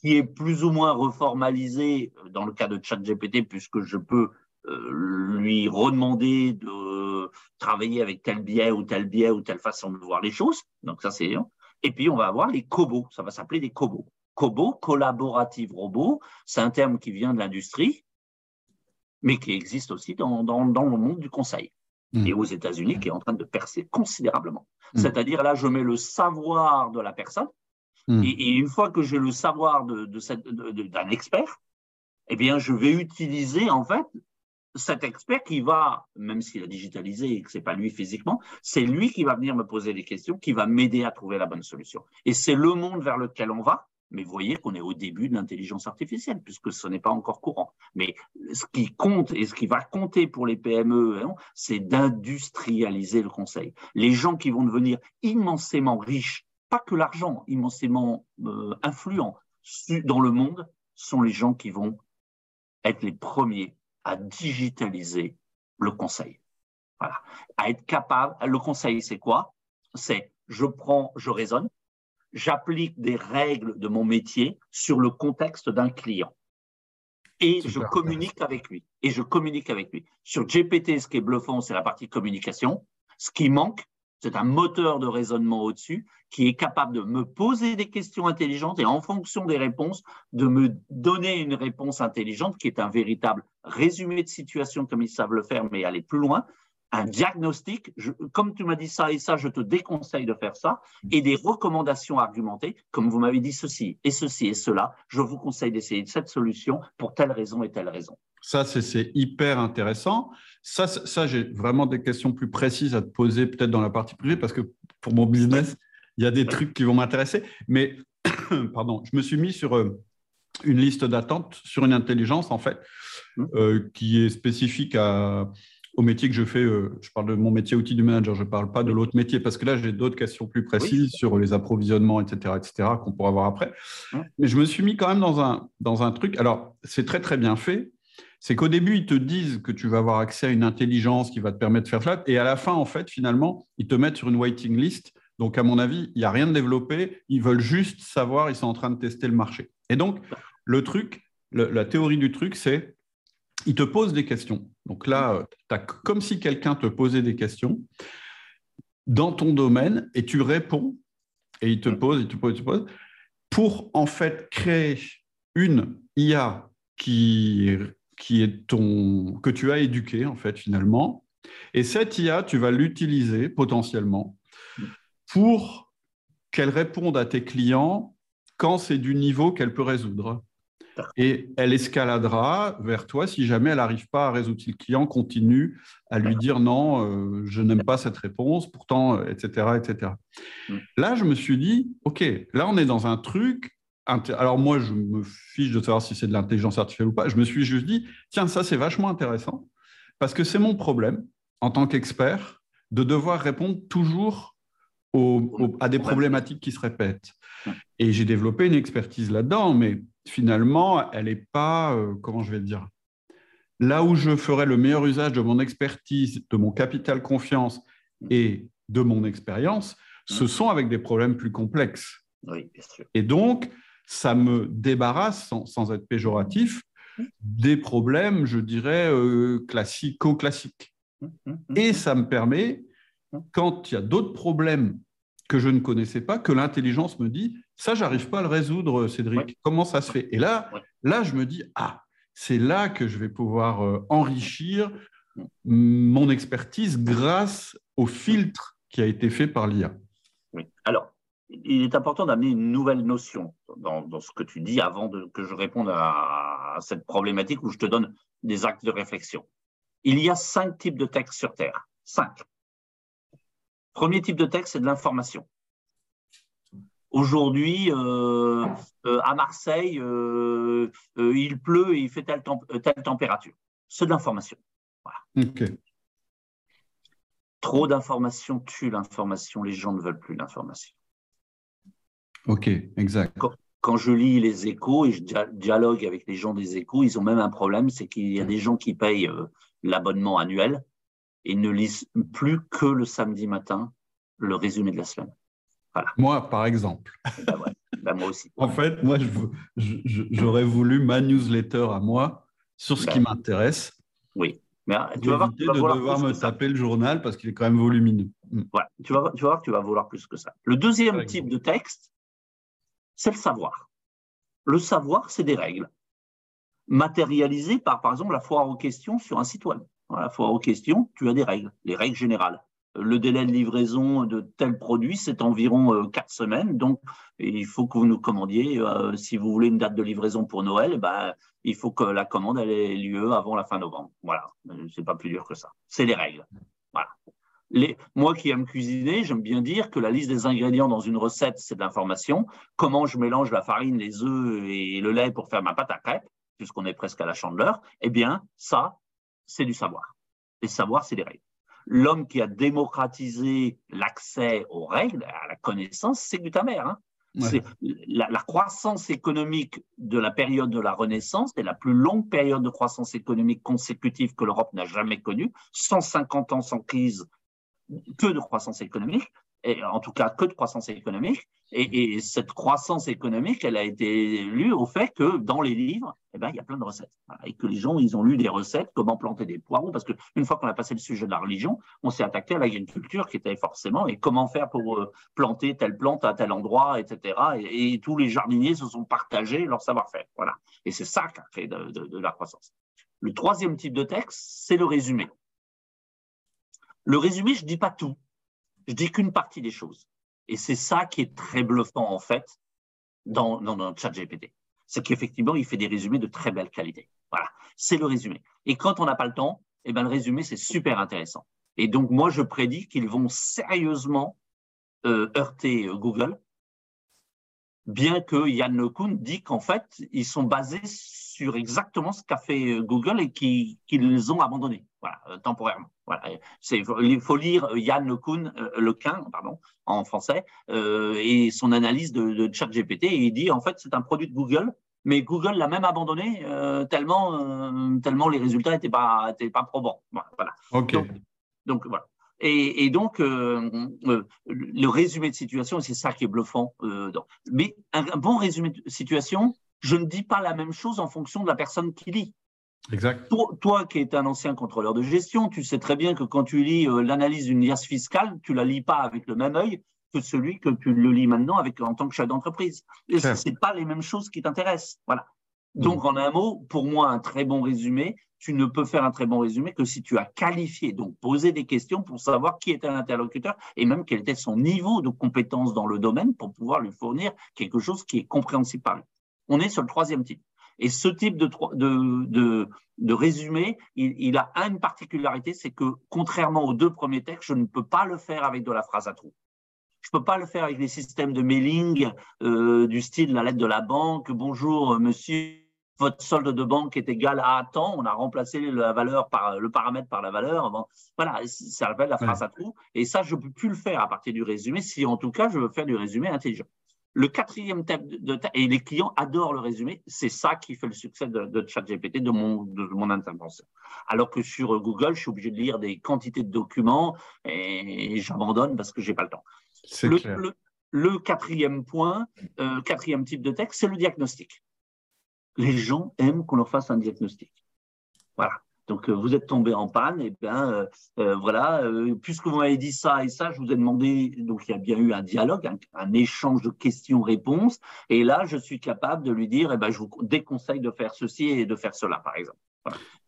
qui est plus ou moins reformalisée dans le cas de ChatGPT, puisque je peux euh, lui redemander de travailler avec tel biais ou tel biais ou telle façon de voir les choses. Donc ça, c'est Et puis, on va avoir les cobots. Ça va s'appeler des cobots. Cobo, collaborative robot, c'est un terme qui vient de l'industrie, mais qui existe aussi dans, le monde du conseil. Hmm. Et aux États-Unis, qui est en train de percer considérablement. Hmm. C'est-à-dire, là, je mets le savoir de la personne, hmm. et, une fois que j'ai le savoir d'un expert, eh bien, je vais utiliser, en fait, cet expert qui va, même s'il a digitalisé et que c'est pas lui physiquement, c'est lui qui va venir me poser des questions, qui va m'aider à trouver la bonne solution. Et c'est le monde vers lequel on va. Mais vous voyez qu'on est au début de l'intelligence artificielle, puisque ce n'est pas encore courant. Mais ce qui compte et ce qui va compter pour les PME, hein, c'est d'industrialiser le conseil. Les gens qui vont devenir immensément riches, pas que l'argent, immensément euh, influents dans le monde, sont les gens qui vont être les premiers à digitaliser le conseil. Voilà. À être capable, le conseil, c'est quoi? C'est je prends, je raisonne, j'applique des règles de mon métier sur le contexte d'un client. Et je communique avec lui. Et je communique avec lui. Sur GPT, ce qui est bluffant, c'est la partie communication. Ce qui manque, c'est un moteur de raisonnement au-dessus qui est capable de me poser des questions intelligentes et en fonction des réponses, de me donner une réponse intelligente qui est un véritable résumé de situation comme ils savent le faire, mais aller plus loin, un diagnostic, comme tu m'as dit ça et ça, je te déconseille de faire ça, et des recommandations argumentées, comme vous m'avez dit ceci et ceci et cela, je vous conseille d'essayer cette solution pour telle raison et telle raison. Ça, c'est hyper intéressant. Ça, ça j'ai vraiment des questions plus précises à te poser, peut-être dans la partie privée, parce que pour mon business, il y a des trucs qui vont m'intéresser. Mais, pardon, je me suis mis sur euh, une liste d'attente sur une intelligence, en fait, mmh. euh, qui est spécifique à au métier que je fais, euh, je parle de mon métier outil du manager, je ne parle pas de l'autre métier, parce que là, j'ai d'autres questions plus précises sur les approvisionnements, etc., etc., qu'on pourra voir après. Mais je me suis mis quand même dans un, dans un truc. Alors, c'est très, très bien fait. C'est qu'au début, ils te disent que tu vas avoir accès à une intelligence qui va te permettre de faire ça. Et à la fin, en fait, finalement, ils te mettent sur une waiting list. Donc, à mon avis, il n'y a rien de développé. Ils veulent juste savoir, ils sont en train de tester le marché. Et donc, le truc, la théorie du truc, c'est il te pose des questions. Donc là, as comme si quelqu'un te posait des questions dans ton domaine et tu réponds et il te pose, il te pose, il te pose, pour en fait créer une IA qui, qui est ton, que tu as éduqué en fait finalement. Et cette IA, tu vas l'utiliser potentiellement pour qu'elle réponde à tes clients quand c'est du niveau qu'elle peut résoudre. Et elle escaladera vers toi si jamais elle n'arrive pas à résoudre. Si le client continue à lui dire non, euh, je n'aime pas cette réponse, pourtant, etc., euh, etc. Mm. Là, je me suis dit, OK, là, on est dans un truc. Alors, moi, je me fiche de savoir si c'est de l'intelligence artificielle ou pas. Je me suis juste dit, tiens, ça, c'est vachement intéressant parce que c'est mon problème en tant qu'expert de devoir répondre toujours à des problématiques qui se répètent. Et j'ai développé une expertise là-dedans, mais finalement, elle n'est pas, euh, comment je vais dire, là où je ferais le meilleur usage de mon expertise, de mon capital confiance et de mon expérience, ce mmh. sont avec des problèmes plus complexes. Oui, bien sûr. Et donc, ça me débarrasse, sans, être péjoratif, mmh. des problèmes, je dirais, euh, classico-classiques. Et ça me permet, quand il y a d'autres problèmes que je ne connaissais pas, que l'intelligence me dit ça, j'arrive pas à le résoudre, Cédric. Comment ça se fait? Et là, là, je me dis ah, c'est là que je vais pouvoir euh, enrichir mon expertise grâce au filtre qui a été fait par l'IA. Oui. Alors, il est important d'amener une nouvelle notion dans, ce que tu dis avant de, que je réponde à, à cette problématique où je te donne des actes de réflexion. Il y a cinq types de textes sur Terre. Cinq. Premier type de texte, c'est de l'information. Aujourd'hui, euh, euh, à Marseille, euh, il pleut et il fait telle, température. C'est de l'information. Trop d'informations tue l'information. Les gens ne veulent plus l'information. Ok, exact. Quand, je lis les échos et je dialogue avec les gens des échos, ils ont même un problème, c'est qu'il y a des gens qui payent l'abonnement annuel et ne lisent plus que le samedi matin le résumé de la semaine. Moi, par exemple. Ben ben moi aussi. en fait, moi, j'aurais voulu ma newsletter à moi sur ce qui ben. m'intéresse. Oui. Mais ah, tu vas voir, de devoir me taper le journal parce qu'il est quand même volumineux. Mm. Tu, vas, tu vas voir que tu vas vouloir plus que ça. Le deuxième type de texte, c'est le savoir. Le savoir, c'est des règles matérialisées par, par exemple, la foire aux questions sur un site web. La foire aux questions, tu as des règles, les règles générales le délai de livraison de tel produit, c'est environ euh, quatre semaines. Donc, il faut que vous nous commandiez. Euh, si vous voulez une date de livraison pour Noël, ben, il faut que la commande ait lieu avant la fin novembre. Voilà, c'est pas plus dur que ça. C'est les règles. Voilà. Moi qui aime cuisiner, j'aime bien dire que la liste des ingrédients dans une recette, c'est de l'information. Comment je mélange la farine, les œufs et le lait pour faire ma pâte à crêpes, puisqu'on est presque à la chandeleur, eh bien, ça, c'est du savoir. Et savoir, c'est des règles l'homme qui a démocratisé l'accès aux règles, à la connaissance, c'est Gutenberg. Hein. C'est la, croissance économique de la période de la Renaissance est la plus longue période de croissance économique consécutive que l'Europe n'a jamais connue. 150 ans sans crise, peu de croissance économique en tout cas que de croissance économique. Et, cette croissance économique, elle a été lue au fait que dans les livres, eh ben, il y a plein de recettes. et que les gens, ils ont lu des recettes, comment planter des poireaux, parce qu'une fois qu'on a passé le sujet de la religion, on s'est attaqué à l'agriculture qui était forcément, et comment faire pour euh, planter telle plante à tel endroit, etc. Et, tous les jardiniers se sont partagés leur savoir-faire. Voilà. Et c'est ça qui a créé de, de la croissance. Le troisième type de texte, c'est le résumé. Le résumé, je ne dis pas tout. Je dis qu'une partie des choses. Et c'est ça qui est très bluffant, en fait, dans, dans notre chat GPT. C'est qu'effectivement, il fait des résumés de très belle qualité. Voilà, c'est le résumé. Et quand on n'a pas le temps, eh ben, le résumé, c'est super intéressant. Et donc, moi, je prédis qu'ils vont sérieusement euh, heurter euh, Google, bien que Yann LeCun dit qu'en fait, ils sont basés sur exactement ce qu'a fait euh, Google et qu'ils ont abandonné, voilà, temporairement. Voilà. il faut lire Yann LeCun, euh, Lequin pardon, en français, euh, et son analyse de, de ChatGPT. Et il dit en fait c'est un produit de Google, mais Google l'a même abandonné euh, tellement, tellement les résultats n'étaient pas, étaient pas probants. Voilà. Donc, voilà. Et, donc, le résumé de situation, c'est ça qui est bluffant. mais un, bon résumé de situation, je ne dis pas la même chose en fonction de la personne qui lit. Exact. Toi, qui es un ancien contrôleur de gestion, tu sais très bien que quand tu lis euh, l'analyse d'une liasse fiscale, tu la lis pas avec le même œil que celui que tu le lis maintenant avec, en tant que chef d'entreprise. Et ce n'est pas les mêmes choses qui t'intéressent. Voilà. Donc, mm. en un mot, pour moi, un très bon résumé, tu ne peux faire un très bon résumé que si tu as qualifié, donc posé des questions pour savoir qui était l'interlocuteur et même quel était son niveau de compétence dans le domaine pour pouvoir lui fournir quelque chose qui est compréhensible par lui. On est sur le troisième type. Et ce type de, de, de, résumé, il, a une particularité, c'est que contrairement aux deux premiers textes, je ne peux pas le faire avec de la phrase à trous. Je ne peux pas le faire avec des systèmes de mailing euh, du style la lettre de la banque. Bonjour, euh, monsieur, votre solde de banque est égal à temps. On a remplacé la valeur par le paramètre par la valeur. voilà, ça s'appelle la phrase à trous. Et ça, je ne peux plus le faire à partir du résumé, si en tout cas je veux faire du résumé intelligent. Le quatrième thème, de, et les clients adorent le résumé, c'est ça qui fait le succès de, de ChatGPT, de mon, de mon intervention. Alors que sur Google, je suis obligé de lire des quantités de documents et, j'abandonne parce que j'ai pas le temps. Le, le, quatrième point, euh, quatrième type de texte, c'est le diagnostic. Les gens aiment qu'on leur fasse un diagnostic. Voilà. Donc, euh, vous êtes tombé en panne, et bien euh, euh, voilà, puisque vous m'avez dit ça et ça, je vous ai demandé, donc il y a bien eu un dialogue, un, échange de questions-réponses, et là, je suis capable de lui dire, eh ben, je vous déconseille de faire ceci et de faire cela, par exemple.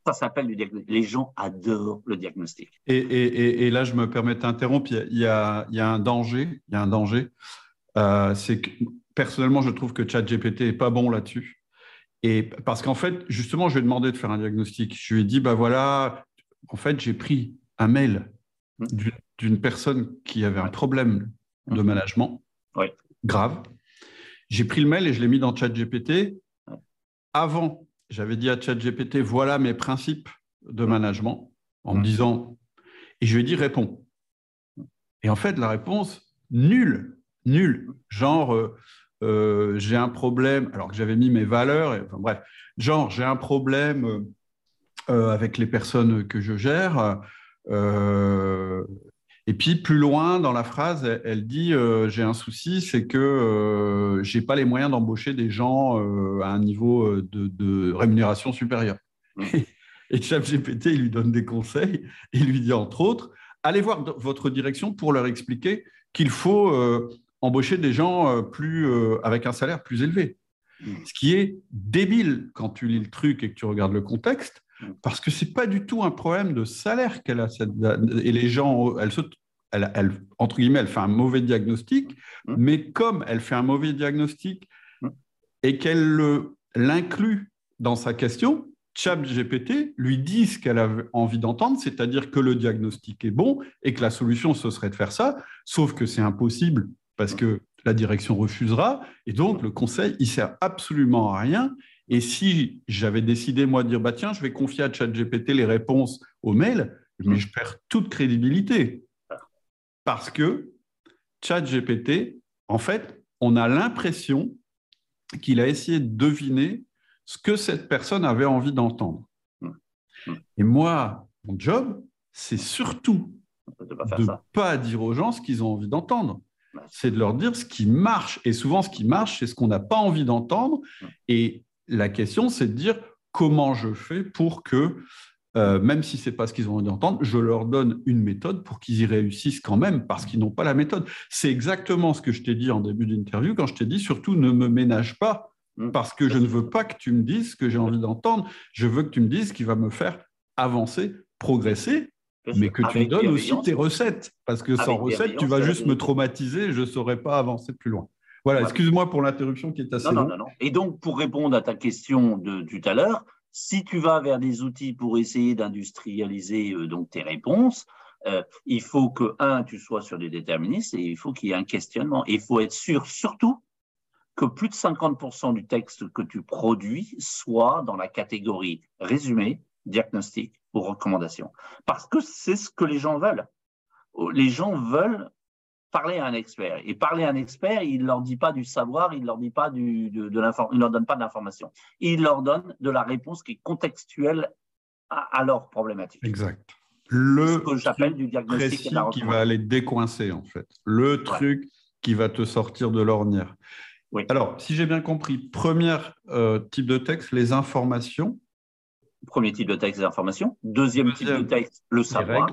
Ça s'appelle le diagnostic. Les gens adorent le diagnostic. Et, là, je me permets d'interrompre, il, y a, un danger, il y a un danger, c'est que personnellement, je trouve que ChatGPT est pas bon là-dessus. Et parce qu'en fait, justement, je lui ai demandé de faire un diagnostic. Je lui ai dit, bah voilà, en fait, j'ai pris un mail Mm. d'une- personne qui avait un problème de Mm. management Oui. grave. J'ai pris le mail et je l'ai mis dans ChatGPT. Avant, j'avais dit à ChatGPT, voilà mes principes de management, en me Mm. disant, et je lui ai dit, réponds. Et en fait, la réponse, nulle, nulle. Genre, euh, euh, j'ai un problème, alors que j'avais mis mes valeurs, et, enfin, bref, genre, j'ai un problème euh, euh, avec les personnes que je gère. euh, et puis, plus loin dans la phrase, elle, elle dit J'ai un souci, c'est que je n'ai pas les moyens d'embaucher des gens à un niveau de, de rémunération supérieur. Mm. Et ChatGPT, il lui donne des conseils. Il lui dit, entre autres, allez voir votre direction pour leur expliquer qu'il faut embaucher des gens euh, plus, euh, avec un salaire plus élevé. Mm. Ce qui est débile quand tu lis le truc et que tu regardes le contexte, Mm. parce que c'est pas du tout un problème de salaire qu'elle a. Cette, et les gens, elle, se, elle, elle- entre guillemets, elle fait un mauvais diagnostic, Mm. mais comme elle fait un mauvais diagnostic et qu'elle le- l'inclut dans sa question, ChatGPT lui dit ce qu'elle a envie d'entendre, c'est-à-dire que le diagnostic est bon et que la solution, ce serait de faire ça, sauf que c'est impossible parce que la direction refusera, et donc le conseil, il sert absolument à rien. Et si j'avais décidé, moi, de dire, bah, tiens, je vais confier à ChatGPT les réponses aux mails, mais je perds toute crédibilité. Parce que ChatGPT, en fait, on a l'impression qu'il a essayé de deviner ce que cette personne avait envie d'entendre. Et moi, mon job, c'est surtout de ne pas dire aux gens ce qu'ils ont envie d'entendre. C'est de leur dire ce qui marche. Et souvent, ce qui marche, c'est ce qu'on n'a pas envie d'entendre. Et la question, c'est de dire comment je fais pour que, euh, même si ce n'est pas ce qu'ils ont envie d'entendre, je leur donne une méthode pour qu'ils y réussissent quand même, parce qu'ils n'ont pas la méthode. C'est exactement ce que je t'ai dit en début d'interview, quand je t'ai dit, surtout, ne me ménage pas, Mm. parce que je ne veux pas que tu me dises ce que j'ai envie d'entendre. Je veux que tu me dises ce qui va me faire avancer, progresser, mais que tu me donnes aussi tes recettes, parce que sans recettes, tu vas juste va me traumatiser je ne saurais pas avancer plus loin. Voilà, excuse-moi pour l'interruption qui est assez non, longue. non, non. Et donc, pour répondre à ta question de tout à l'heure, si tu vas vers des outils pour essayer d'industrialiser euh, donc tes réponses, euh, il faut que, un, tu sois sur des déterministes et il faut qu'il y ait un questionnement. Et il faut être sûr, surtout, que plus de 50% du texte que tu produis soit dans la catégorie résumé, diagnostic ou recommandation. Parce que c'est ce que les gens veulent. Les gens veulent parler à un expert. Et parler à un expert, il ne leur dit pas du savoir, il ne leur dit pas du, de, de il leur donne pas d'information. Il leur donne de la réponse qui est contextuelle à, à leur problématique. Exact. Ce Le que j'appelle du diagnostic et précis de la qui va aller décoincer, en fait. Le truc qui va te sortir de l'ornière. Oui. Alors, si j'ai bien compris, premier euh, type de texte, les informations, Premier type de texte, les informations. Deuxième type de texte, le les savoir.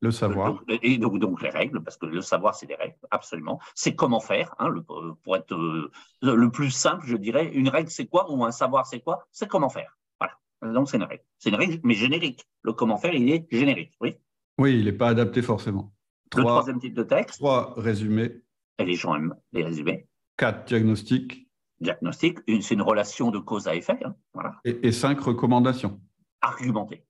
le savoir. Donc, et donc, donc les règles, parce que le savoir, c'est des règles, absolument. C'est comment faire, hein, le- pour être euh, le plus simple, je dirais. Une règle, c'est quoi Ou un savoir, c'est quoi C'est comment faire. Voilà. Donc, c'est une règle. C'est une règle, mais générique. Le comment faire, il est générique. Oui. Oui, il n'est pas adapté forcément. Le troisième type de texte, trois résumés, et les gens aiment les résumés. quatre diagnostics Diagnostic, une- c'est une relation de cause à effet. hein, voilà. et, et cinq recommandations. Argumenter.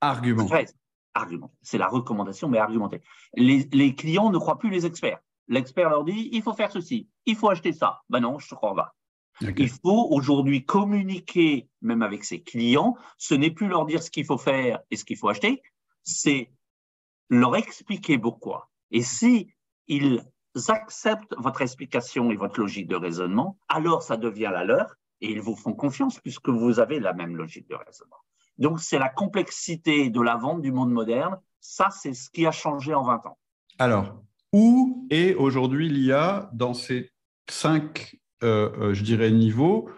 Arguments. Treize. Argumenter. C'est la recommandation, mais argumenter. Les, les clients ne croient plus les experts. L'expert leur dit il faut faire ceci, il faut acheter ça. Ben non, je te crois pas. Il faut aujourd'hui communiquer, même avec ses clients. Ce n'est plus leur dire ce qu'il faut faire et ce qu'il faut acheter, c'est leur expliquer pourquoi. Et si ils acceptent votre explication et votre logique de raisonnement, alors ça devient la leur et ils vous font confiance puisque vous avez la même logique de raisonnement. Donc c'est la complexité de la vente du monde moderne. Ça, c'est ce qui a changé en 20 ans. Alors, où est aujourd'hui l'IA dans ces cinq, euh, euh, je dirais, niveaux?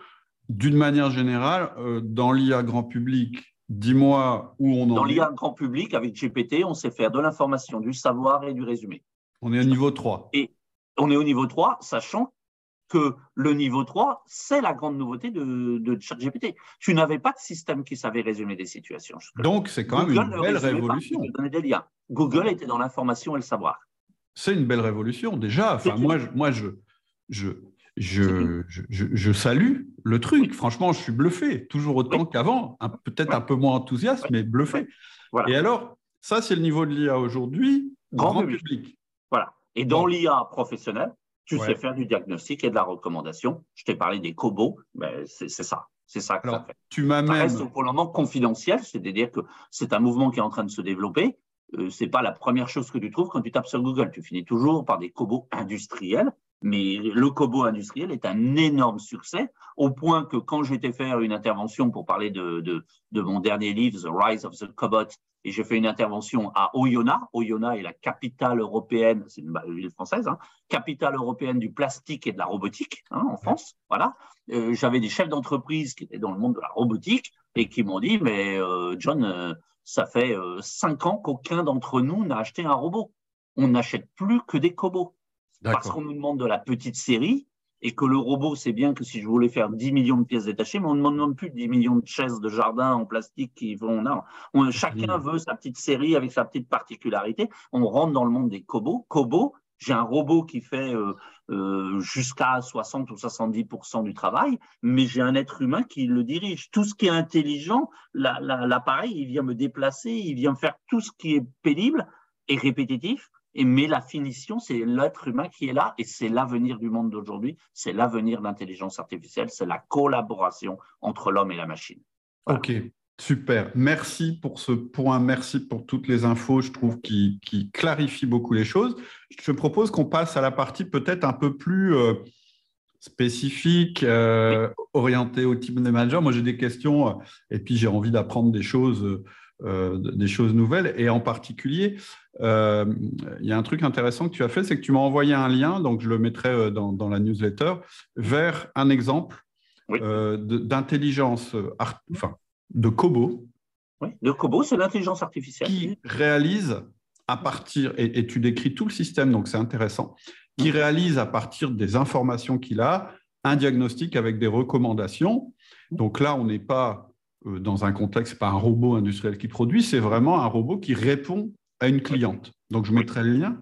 D'une manière générale, euh, dans l'IA grand public, dis-moi où on en Dans est. l'IA grand public, avec GPT, on sait faire de l'information, du savoir et du résumé. On est au niveau 3. on est au niveau 3, sachant que le niveau 3, c'est la grande nouveauté de, de ChatGPT. Tu n'avais pas de système qui savait résumer des situations. Donc, c'est quand même Google une ne belle pas, révolution. des liens. Google était dans l'information et le savoir. C'est une belle révolution, déjà. Enfin, moi, je, moi je, je, je, je, salue le truc. Franchement, je suis bluffé, toujours autant qu'avant. Peut-être un peu moins enthousiaste, mais bluffé. Et alors, ça, c'est le niveau de l'IA aujourd'hui, grand, public. Voilà. Et dans l'IA professionnelle, tu sais faire du diagnostic et de la recommandation. Je t'ai parlé des cobots, mais c'est ça. C'est ça que ça fait. Tu m'as même... reste pour le moment confidentiel, c'est-à-dire que c'est un mouvement qui est en train de se développer. Euh, c'est pas la première chose que tu trouves quand tu tapes sur Google. Tu finis toujours par des cobots industriels mais le Kobo industriel est un énorme succès, au point que quand j'étais faire une intervention pour parler de, de, mon dernier livre, The Rise of the Cobot, et j'ai fait une intervention à Oyonnax. Oyonnax est la capitale européenne, c'est une ville française, hein, capitale européenne du plastique et de la robotique hein, en France. Voilà. Euh, j'avais des chefs d'entreprise qui étaient dans le monde de la robotique et qui m'ont dit, mais euh, John, euh, ça fait cinq ans qu'aucun d'entre nous n'a acheté un robot. On n'achète plus que des cobots parce qu'on nous demande de la petite série et que le robot, c'est bien que si je voulais faire 10 millions de pièces détachées, mais on ne demande plus 10 millions de chaises de jardin en plastique qui vont. Non, chacun veut sa petite série avec sa petite particularité. On rentre dans le monde des cobots. Kobo, j'ai un robot qui fait euh, euh, jusqu'à 60 ou 70% du travail, mais j'ai un être humain qui le dirige. Tout ce qui est intelligent, l'appareil, il vient me déplacer, il vient faire tout ce qui est pénible et répétitif mais la finition, c'est l'être humain qui est là et c'est l'avenir du monde d'aujourd'hui, c'est l'avenir de l'intelligence artificielle, c'est la collaboration entre l'homme et la machine. Ok, super. Merci pour ce point, merci pour toutes les infos, je trouve, qui, qui clarifient beaucoup les choses. Je te propose qu'on passe à la partie peut-être un peu plus... Euh, spécifique, euh, orientée au type de manager. Moi, j'ai des questions euh, et puis j'ai envie d'apprendre des choses des choses nouvelles. Et en particulier, euh, il y a un truc intéressant que tu as fait, c'est que tu m'as envoyé un lien, donc je le mettrai euh, dans, la newsletter, vers un exemple d'intelligence, enfin, de Kobo. Oui, de Kobo, c'est l'intelligence artificielle. Qui réalise à partir, et, tu décris tout le système, donc c'est intéressant, qui réalise à partir des informations qu'il a un diagnostic avec des recommandations. Donc là, on n'est pas euh, dans un contexte, pas un robot industriel qui produit, c'est vraiment un robot qui répond à une cliente. Donc, je mettrai le lien.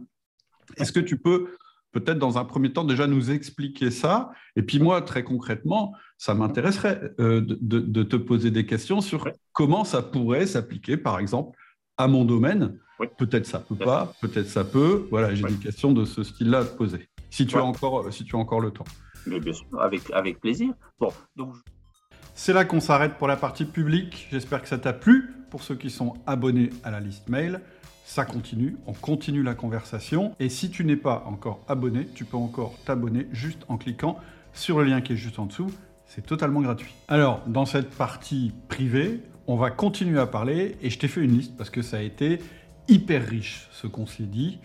Est-ce que tu peux peut-être dans un premier temps déjà nous expliquer ça? Et puis moi, très concrètement, ça m'intéresserait euh, de, te poser des questions sur comment ça pourrait s'appliquer, par exemple, à mon domaine. Peut-être ça peut pas, peut-être ça peut. Voilà, j'ai des questions de ce style-là à te poser. Si tu, as encore, si tu as encore le temps. Mais bien sûr, avec, avec plaisir. Bon, donc c'est là qu'on s'arrête pour la partie publique. J'espère que ça t'a plu. Pour ceux qui sont abonnés à la liste mail, ça continue, on continue la conversation. Et si tu n'es pas encore abonné, tu peux encore t'abonner juste en cliquant sur le lien qui est juste en dessous. C'est totalement gratuit. Alors, dans cette partie privée, on va continuer à parler et je t'ai fait une liste parce que ça a été hyper riche ce qu'on s'est dit.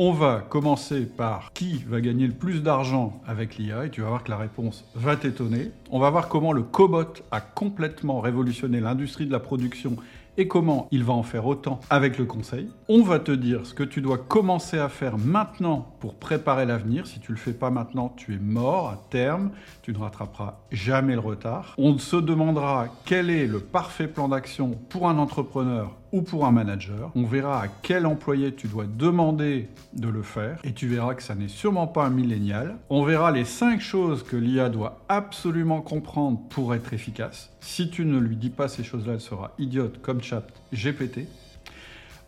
On va commencer par qui va gagner le plus d'argent avec l'IA et tu vas voir que la réponse va t'étonner. On va voir comment le cobot a complètement révolutionné l'industrie de la production et comment il va en faire autant avec le conseil. On va te dire ce que tu dois commencer à faire maintenant pour préparer l'avenir. Si tu le fais pas maintenant, tu es mort à terme. Tu ne rattraperas jamais le retard. On se demandera quel est le parfait plan d'action pour un entrepreneur ou pour un manager. On verra à quel employé tu dois demander de le faire et tu verras que ça n'est sûrement pas un millénial. On verra les cinq choses que l'IA doit absolument comprendre pour être efficace. Si tu ne lui dis pas ces choses-là, elle sera idiote comme chat GPT.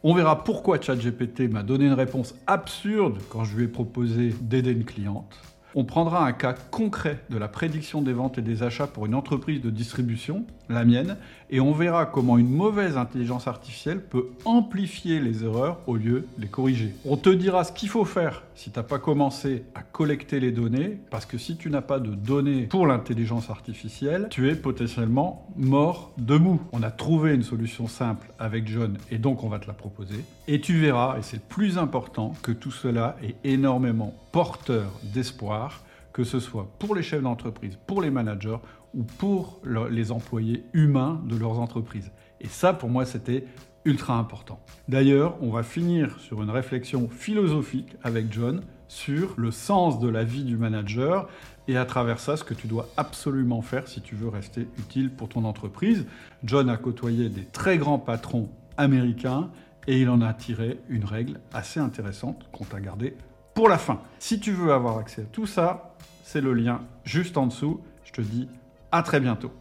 On verra pourquoi ChatGPT m'a donné une réponse absurde quand je lui ai proposé d'aider une cliente. On prendra un cas concret de la prédiction des ventes et des achats pour une entreprise de distribution, la mienne, et on verra comment une mauvaise intelligence artificielle peut amplifier les erreurs au lieu de les corriger. On te dira ce qu'il faut faire si tu n'as pas commencé à collecter les données, parce que si tu n'as pas de données pour l'intelligence artificielle, tu es potentiellement mort de mou. On a trouvé une solution simple avec John et donc on va te la proposer. Et tu verras, et c'est le plus important, que tout cela est énormément porteur d'espoir, que ce soit pour les chefs d'entreprise, pour les managers ou pour les employés humains de leurs entreprises. Et ça, pour moi, c'était ultra important. D'ailleurs, on va finir sur une réflexion philosophique avec John sur le sens de la vie du manager et à travers ça, ce que tu dois absolument faire si tu veux rester utile pour ton entreprise. John a côtoyé des très grands patrons américains et il en a tiré une règle assez intéressante qu'on t'a gardée pour la fin. Si tu veux avoir accès à tout ça, c'est le lien juste en dessous. Je te dis à très bientôt.